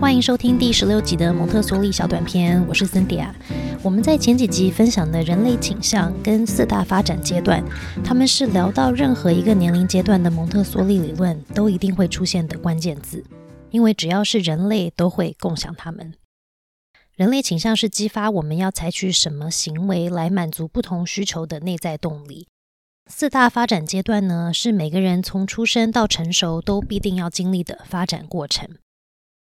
欢迎收听第十六集的蒙特梭利小短片，我是森迪亚。我们在前几集分享的人类倾向跟四大发展阶段，他们是聊到任何一个年龄阶段的蒙特梭利理论都一定会出现的关键字，因为只要是人类都会共享它们。人类倾向是激发我们要采取什么行为来满足不同需求的内在动力。四大发展阶段呢，是每个人从出生到成熟都必定要经历的发展过程。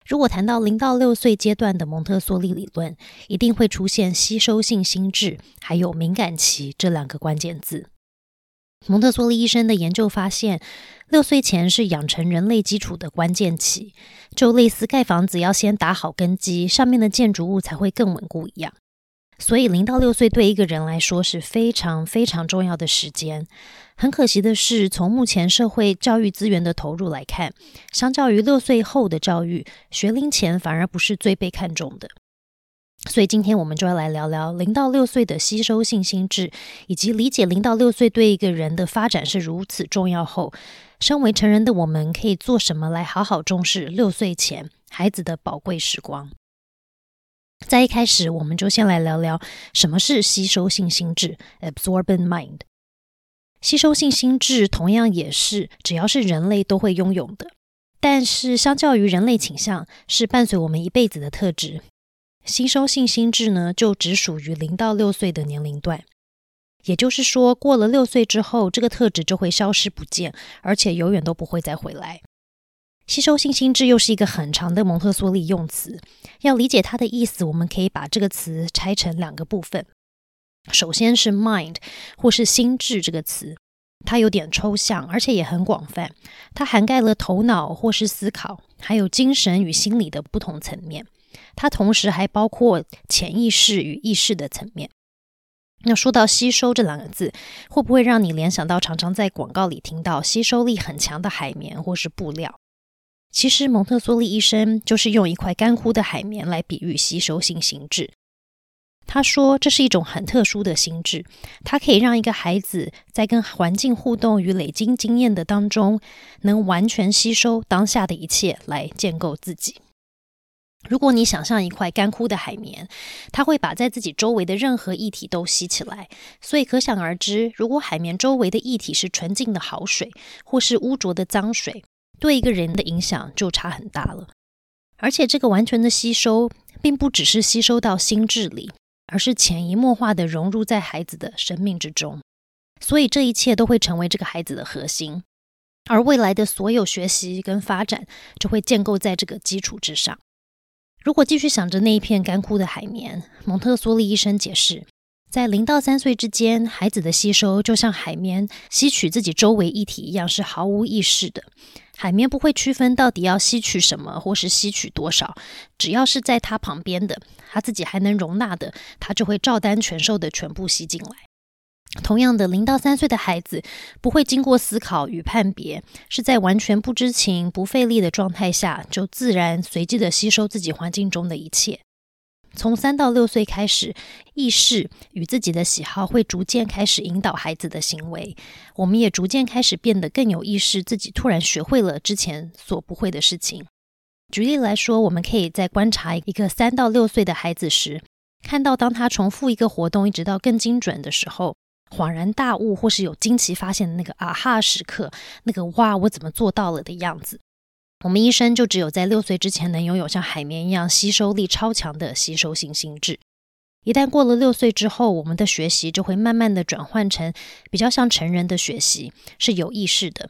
如果谈到零到六岁阶段的蒙特梭利理论，一定会出现吸收性心智还有敏感期这两个关键字。蒙特梭利医生的研究发现，六岁前是养成人类基础的关键期，就类似盖房子要先打好根基，上面的建筑物才会更稳固一样。所以，零到六岁对一个人来说是非常非常重要的时间。很可惜的是，从目前社会教育资源的投入来看，相较于六岁后的教育，学龄前反而不是最被看重的。所以，今天我们就要来聊聊零到六岁的吸收性心智，以及理解零到六岁对一个人的发展是如此重要后，身为成人的我们可以做什么来好好重视六岁前孩子的宝贵时光。在一开始，我们就先来聊聊什么是吸收性心智 （absorbent mind）。吸收性心智同样也是只要是人类都会拥有的，但是相较于人类倾向，是伴随我们一辈子的特质。吸收性心智呢，就只属于零到六岁的年龄段。也就是说，过了六岁之后，这个特质就会消失不见，而且永远都不会再回来。吸收性心智又是一个很长的蒙特梭利用词，要理解它的意思，我们可以把这个词拆成两个部分。首先是 mind 或是心智这个词，它有点抽象，而且也很广泛，它涵盖了头脑或是思考，还有精神与心理的不同层面。它同时还包括潜意识与意识的层面。那说到吸收这两个字，会不会让你联想到常常在广告里听到吸收力很强的海绵或是布料？其实，蒙特梭利医生就是用一块干枯的海绵来比喻吸收性心智。他说，这是一种很特殊的心智，它可以让一个孩子在跟环境互动与累积经验的当中，能完全吸收当下的一切，来建构自己。如果你想象一块干枯的海绵，它会把在自己周围的任何液体都吸起来。所以可想而知，如果海绵周围的液体是纯净的好水，或是污浊的脏水。对一个人的影响就差很大了，而且这个完全的吸收，并不只是吸收到心智里，而是潜移默化的融入在孩子的生命之中。所以这一切都会成为这个孩子的核心，而未来的所有学习跟发展就会建构在这个基础之上。如果继续想着那一片干枯的海绵，蒙特梭利医生解释。在零到三岁之间，孩子的吸收就像海绵吸取自己周围液体一样，是毫无意识的。海绵不会区分到底要吸取什么，或是吸取多少，只要是在它旁边的，它自己还能容纳的，它就会照单全收的全部吸进来。同样的，零到三岁的孩子不会经过思考与判别，是在完全不知情、不费力的状态下，就自然随机的吸收自己环境中的一切。从三到六岁开始，意识与自己的喜好会逐渐开始引导孩子的行为。我们也逐渐开始变得更有意识，自己突然学会了之前所不会的事情。举例来说，我们可以在观察一个三到六岁的孩子时，看到当他重复一个活动一直到更精准的时候，恍然大悟或是有惊奇发现的那个啊哈时刻，那个哇，我怎么做到了的样子。我们一生就只有在六岁之前能拥有像海绵一样吸收力超强的吸收性心智。一旦过了六岁之后，我们的学习就会慢慢的转换成比较像成人的学习，是有意识的。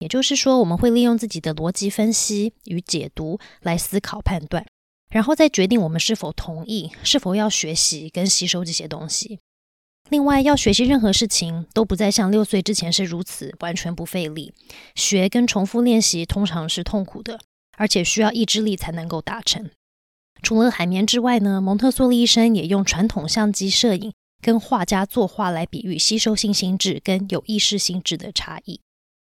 也就是说，我们会利用自己的逻辑分析与解读来思考判断，然后再决定我们是否同意，是否要学习跟吸收这些东西。另外，要学习任何事情都不再像六岁之前是如此完全不费力。学跟重复练习通常是痛苦的，而且需要意志力才能够达成。除了海绵之外呢，蒙特梭利医生也用传统相机摄影跟画家作画来比喻吸收性心智跟有意识心智的差异。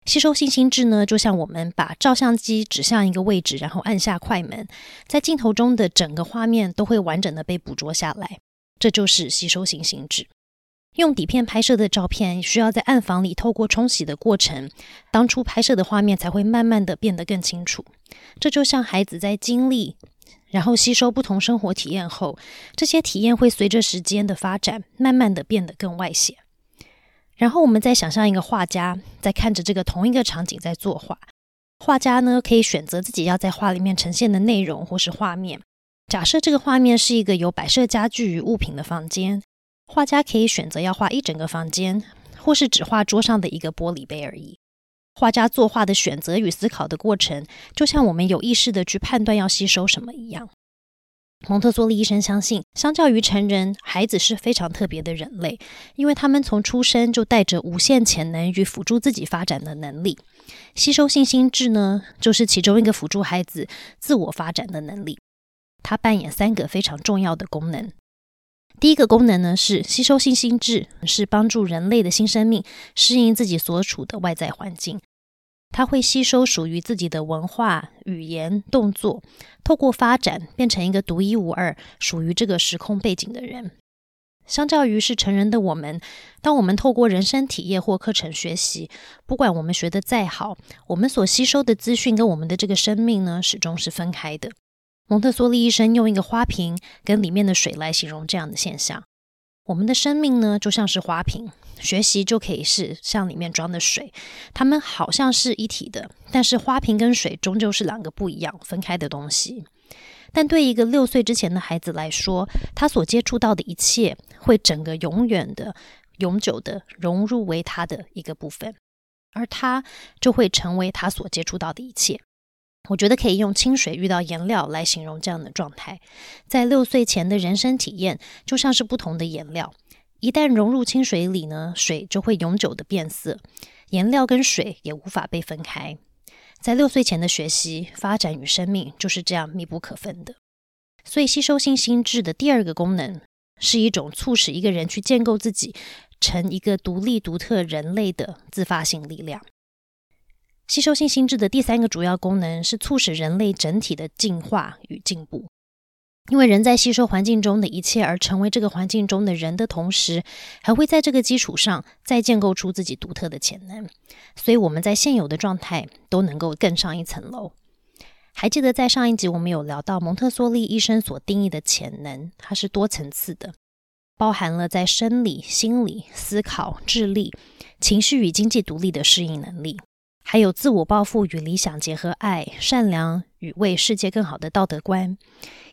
吸收性心智呢，就像我们把照相机指向一个位置，然后按下快门，在镜头中的整个画面都会完整的被捕捉下来，这就是吸收性心智。用底片拍摄的照片，需要在暗房里透过冲洗的过程，当初拍摄的画面才会慢慢的变得更清楚。这就像孩子在经历然后吸收不同生活体验后，这些体验会随着时间的发展，慢慢的变得更外显。然后我们再想象一个画家在看着这个同一个场景在作画，画家呢可以选择自己要在画里面呈现的内容或是画面。假设这个画面是一个有摆设家具与物品的房间，画家可以选择要画一整个房间，或是只画桌上的一个玻璃杯而已。画家作画的选择与思考的过程，就像我们有意识的去判断要吸收什么一样。蒙特梭利医生相信，相较于成人，孩子是非常特别的人类，因为他们从出生就带着无限潜能与辅助自己发展的能力。吸收性心智呢，就是其中一个辅助孩子自我发展的能力。它扮演三个非常重要的功能。第一个功能呢，是吸收性心智，是帮助人类的新生命适应自己所处的外在环境。它会吸收属于自己的文化、语言、动作，透过发展变成一个独一无二、属于这个时空背景的人。相较于是成人的我们，当我们透过人生体验或课程学习，不管我们学的再好，我们所吸收的资讯跟我们的这个生命呢，始终是分开的。蒙特梭利医生用一个花瓶跟里面的水来形容这样的现象。我们的生命呢，就像是花瓶，学习就可以是像里面装的水，它们好像是一体的，但是花瓶跟水终究是两个不一样、分开的东西。但对一个六岁之前的孩子来说，他所接触到的一切，会整个永远的、永久的融入为他的一个部分，而他就会成为他所接触到的一切。我觉得可以用清水遇到颜料来形容这样的状态。在六岁前的人生体验，就像是不同的颜料，一旦融入清水里呢，水就会永久的变色，颜料跟水也无法被分开。在六岁前的学习、发展与生命就是这样密不可分的。所以，吸收性心智的第二个功能，是一种促使一个人去建构自己成一个独立独特人类的自发性力量。吸收性心智的第三个主要功能是促使人类整体的进化与进步。因为人在吸收环境中的一切而成为这个环境中的人的同时，还会在这个基础上再建构出自己独特的潜能。所以我们在现有的状态都能够更上一层楼。还记得在上一集我们有聊到蒙特梭利医生所定义的潜能，它是多层次的，包含了在生理、心理、思考、智力、情绪与经济独立的适应能力。还有自我抱负与理想结合，爱、善良与为世界更好的道德观，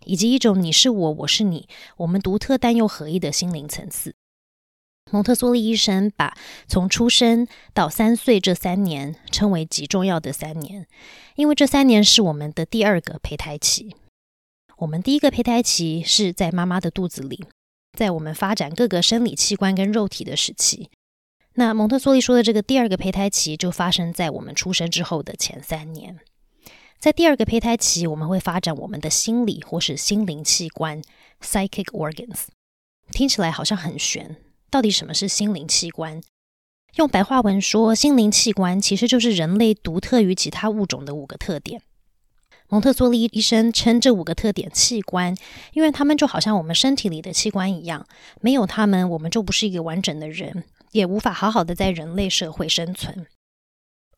以及一种你是我，我是你，我们独特但又合一的心灵层次。蒙特梭利医生把从出生到三岁这三年称为极重要的三年，因为这三年是我们的第二个胚胎期。我们第一个胚胎期是在妈妈的肚子里，在我们发展各个生理器官跟肉体的时期。那蒙特梭利说的这个第二个胚胎期，就发生在我们出生之后的前三年。在第二个胚胎期，我们会发展我们的心理或是心灵器官 （psychic organs）。听起来好像很玄，到底什么是心灵器官？用白话文说，心灵器官其实就是人类独特于其他物种的五个特点。蒙特梭利医生称这五个特点器官，因为他们就好像我们身体里的器官一样，没有他们，我们就不是一个完整的人。也无法好好的在人类社会生存。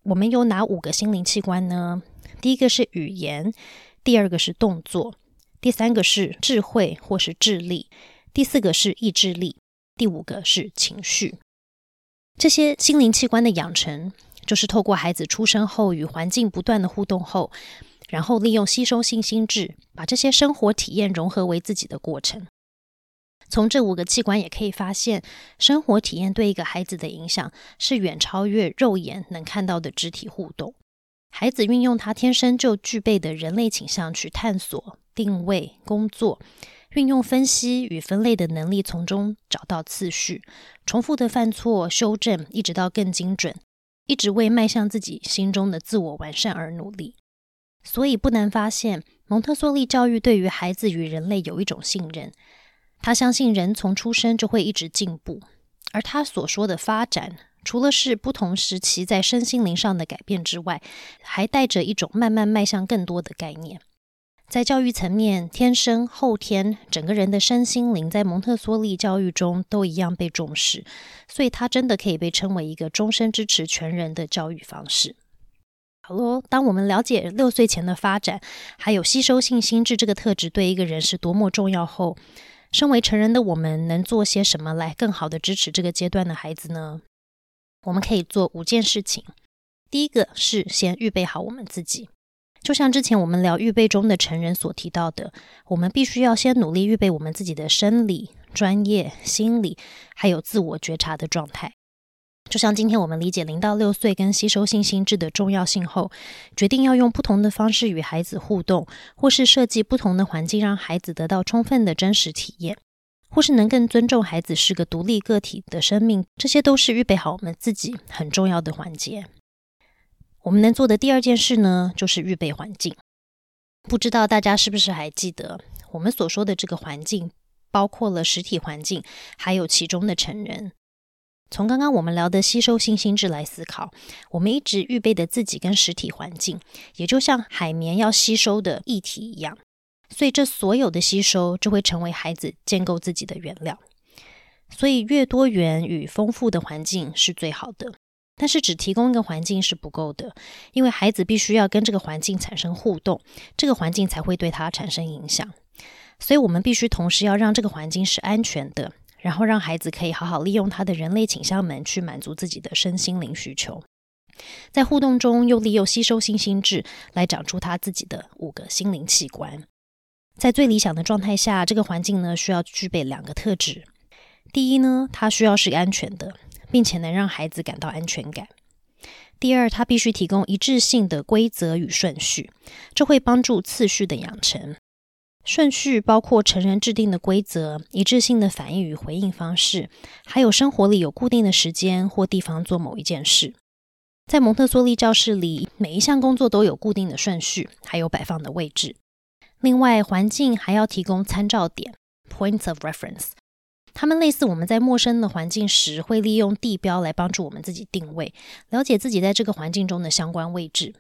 我们有哪五个心灵器官呢？第一个是语言，第二个是动作，第三个是智慧或是智力，第四个是意志力，第五个是情绪。这些心灵器官的养成，就是透过孩子出生后与环境不断的互动后，然后利用吸收性心智，把这些生活体验融合为自己的过程。从这五个器官也可以发现，生活体验对一个孩子的影响是远超越肉眼能看到的肢体互动。孩子运用他天生就具备的人类倾向去探索、定位、工作，运用分析与分类的能力，从中找到次序，重复的犯错、修正，一直到更精准，一直为迈向自己心中的自我完善而努力。所以不难发现，蒙特梭利教育对于孩子与人类有一种信任。他相信人从出生就会一直进步，而他所说的发展，除了是不同时期在身心灵上的改变之外，还带着一种慢慢迈向更多的概念。在教育层面，天生、后天，整个人的身心灵在蒙特梭利教育中都一样被重视，所以它真的可以被称为一个终身支持全人的教育方式。好喽，当我们了解六岁前的发展，还有吸收性心智这个特质对一个人是多么重要后，身为成人的我们能做些什么来更好的支持这个阶段的孩子呢？我们可以做五件事情。第一个是先预备好我们自己，就像之前我们聊预备中的成人所提到的，我们必须要先努力预备我们自己的生理、专业、心理，还有自我觉察的状态。就像今天我们理解零到六岁跟吸收性心智的重要性后，决定要用不同的方式与孩子互动，或是设计不同的环境，让孩子得到充分的真实体验，或是能更尊重孩子是个独立个体的生命，这些都是预备好我们自己很重要的环节。我们能做的第二件事呢，就是预备环境。不知道大家是不是还记得，我们所说的这个环境，包括了实体环境，还有其中的成人。从刚刚我们聊的吸收性心智来思考，我们一直预备的自己跟实体环境，也就像海绵要吸收的液体一样，所以这所有的吸收就会成为孩子建构自己的原料。所以越多元与丰富的环境是最好的，但是只提供一个环境是不够的，因为孩子必须要跟这个环境产生互动，这个环境才会对他产生影响。所以我们必须同时要让这个环境是安全的。然后让孩子可以好好利用他的人类倾向门去满足自己的身心灵需求，在互动中又利用吸收性心智来长出他自己的五个心灵器官。在最理想的状态下，这个环境呢需要具备两个特质：第一呢，它需要是安全的，并且能让孩子感到安全感；第二，它必须提供一致性的规则与顺序，这会帮助次序的养成。顺序包括成人制定的规则、一致性的反应与回应方式，还有生活里有固定的时间或地方做某一件事。在蒙特梭利教室里，每一项工作都有固定的顺序，还有摆放的位置。另外，环境还要提供参照点 （points of reference），它们类似我们在陌生的环境时会利用地标来帮助我们自己定位，了解自己在这个环境中的相关位置。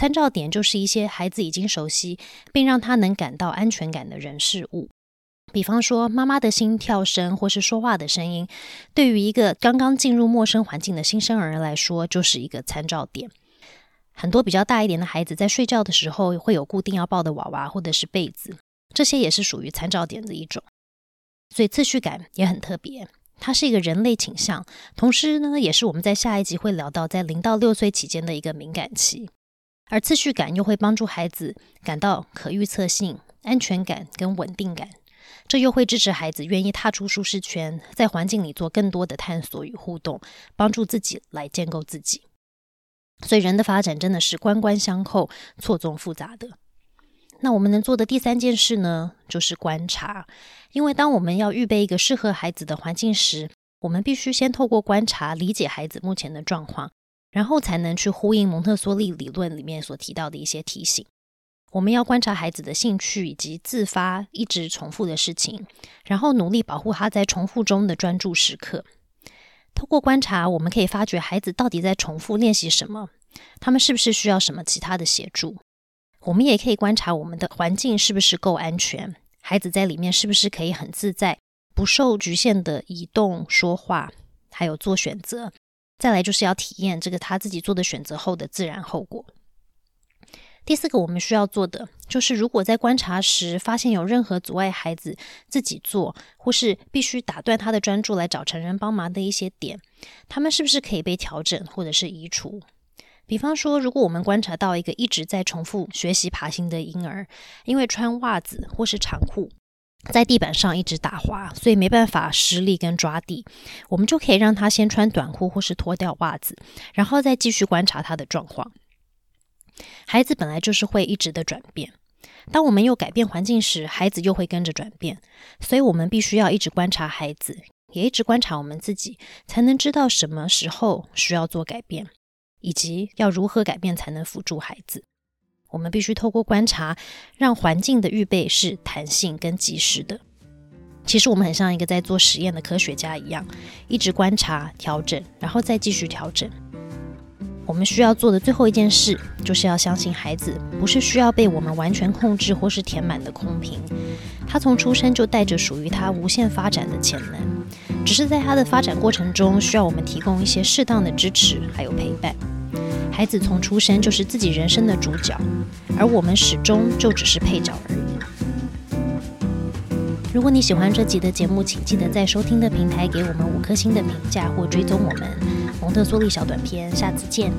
参照点就是一些孩子已经熟悉，并让他能感到安全感的人事物。比方说，妈妈的心跳声或是说话的声音，对于一个刚刚进入陌生环境的新生儿来说，就是一个参照点。很多比较大一点的孩子在睡觉的时候会有固定要抱的娃娃或者是被子，这些也是属于参照点的一种。所以次序感也很特别，它是一个人类倾向，同时呢，也是我们在下一集会聊到在零到六岁期间的一个敏感期。而次序感又会帮助孩子感到可预测性、安全感跟稳定感，这又会支持孩子愿意踏出舒适圈，在环境里做更多的探索与互动，帮助自己来建构自己。所以人的发展真的是关关相扣、错综复杂的。那我们能做的第三件事呢，就是观察。因为当我们要预备一个适合孩子的环境时，我们必须先透过观察理解孩子目前的状况。然后才能去呼应蒙特梭利理论里面所提到的一些提醒。我们要观察孩子的兴趣以及自发一直重复的事情，然后努力保护他在重复中的专注时刻。透过观察，我们可以发觉孩子到底在重复练习什么，他们是不是需要什么其他的协助。我们也可以观察我们的环境是不是够安全，孩子在里面是不是可以很自在，不受局限的移动、说话，还有做选择。再来就是要体验这个他自己做的选择后的自然后果。第四个，我们需要做的就是，如果在观察时发现有任何阻碍孩子自己做，或是必须打断他的专注来找成人帮忙的一些点，他们是不是可以被调整或者是移除？比方说，如果我们观察到一个一直在重复学习爬行的婴儿，因为穿袜子或是长裤。在地板上一直打滑，所以没办法施力跟抓地。我们就可以让他先穿短裤或是脱掉袜子，然后再继续观察他的状况。孩子本来就是会一直的转变，当我们又改变环境时，孩子又会跟着转变。所以我们必须要一直观察孩子，也一直观察我们自己，才能知道什么时候需要做改变，以及要如何改变才能辅助孩子。我们必须透过观察，让环境的预备是弹性跟及时的。其实我们很像一个在做实验的科学家一样，一直观察、调整，然后再继续调整。我们需要做的最后一件事，就是要相信孩子不是需要被我们完全控制或是填满的空瓶。他从出生就带着属于他无限发展的潜能，只是在他的发展过程中，需要我们提供一些适当的支持还有陪伴。孩子从出生就是自己人生的主角，而我们始终就只是配角而已。如果你喜欢这集的节目，请记得在收听的平台给我们五颗星的评价或追踪我们。蒙特梭利小短片，下次见。